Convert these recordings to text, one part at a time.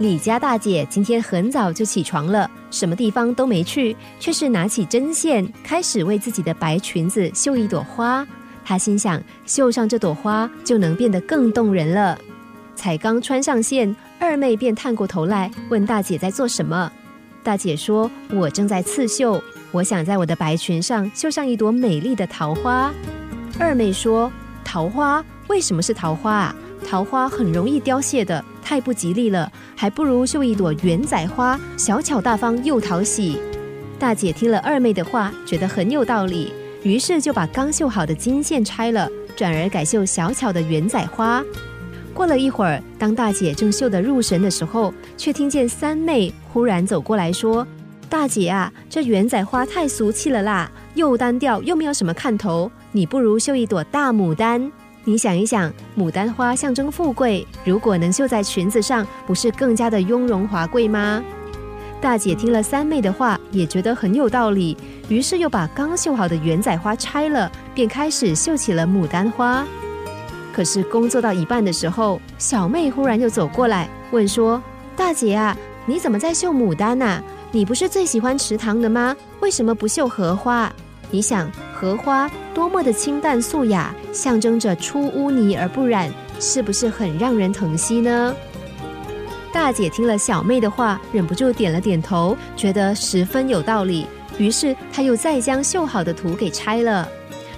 李家大姐今天很早就起床了，什么地方都没去，却是拿起针线开始为自己的白裙子绣一朵花。她心想，绣上这朵花就能变得更动人了。才刚穿上线，二妹便探过头来问大姐在做什么。大姐说：“我正在刺绣，我想在我的白裙上绣上一朵美丽的桃花。”二妹说：“桃花为什么是桃花啊？桃花很容易凋谢的。”太不吉利了，还不如绣一朵圆仔花，小巧大方又讨喜。大姐听了二妹的话，觉得很有道理，于是就把刚绣好的金线拆了，转而改绣小巧的圆仔花。过了一会儿，当大姐正绣得入神的时候，却听见三妹忽然走过来说：“大姐啊，这圆仔花太俗气了啦，又单调又没有什么看头，你不如绣一朵大牡丹。”你想一想，牡丹花象征富贵，如果能绣在裙子上，不是更加的雍容华贵吗？大姐听了三妹的话，也觉得很有道理，于是又把刚绣好的圆仔花拆了，便开始绣起了牡丹花。可是工作到一半的时候，小妹忽然又走过来问说：“大姐啊，你怎么在绣牡丹呐？你不是最喜欢池塘的吗？为什么不绣荷花？”你想荷花多么的清淡素雅，象征着出污泥而不染，是不是很让人疼惜呢？大姐听了小妹的话，忍不住点了点头，觉得十分有道理。于是她又再将绣好的图给拆了。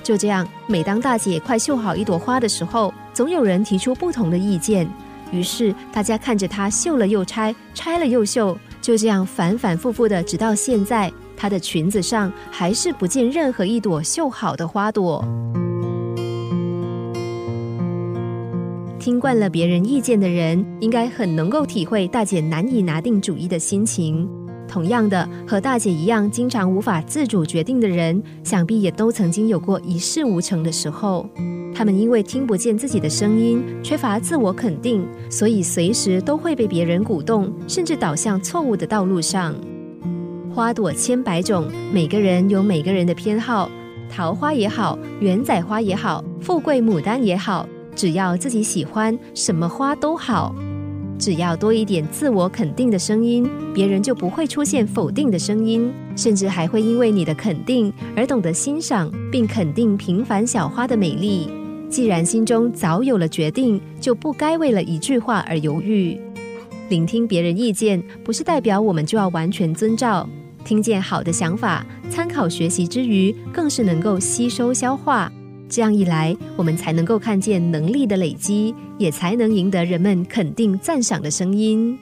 就这样，每当大姐快绣好一朵花的时候，总有人提出不同的意见。于是大家看着她绣了又拆，拆了又绣，就这样反反复复的，直到现在。她的裙子上还是不见任何一朵绣好的花朵。听惯了别人意见的人，应该很能够体会大姐难以拿定主意的心情。同样的，和大姐一样经常无法自主决定的人，想必也都曾经有过一事无成的时候。他们因为听不见自己的声音，缺乏自我肯定，所以随时都会被别人鼓动，甚至导向错误的道路上。花朵千百种，每个人有每个人的偏好。桃花也好，圆仔花也好，富贵牡丹也好，只要自己喜欢，什么花都好。只要多一点自我肯定的声音，别人就不会出现否定的声音，甚至还会因为你的肯定而懂得欣赏并肯定平凡小花的美丽。既然心中早有了决定，就不该为了一句话而犹豫。聆听别人意见，不是代表我们就要完全遵照。听见好的想法，参考学习之余，更是能够吸收消化。这样一来，我们才能够看见能力的累积，也才能赢得人们肯定赞赏的声音。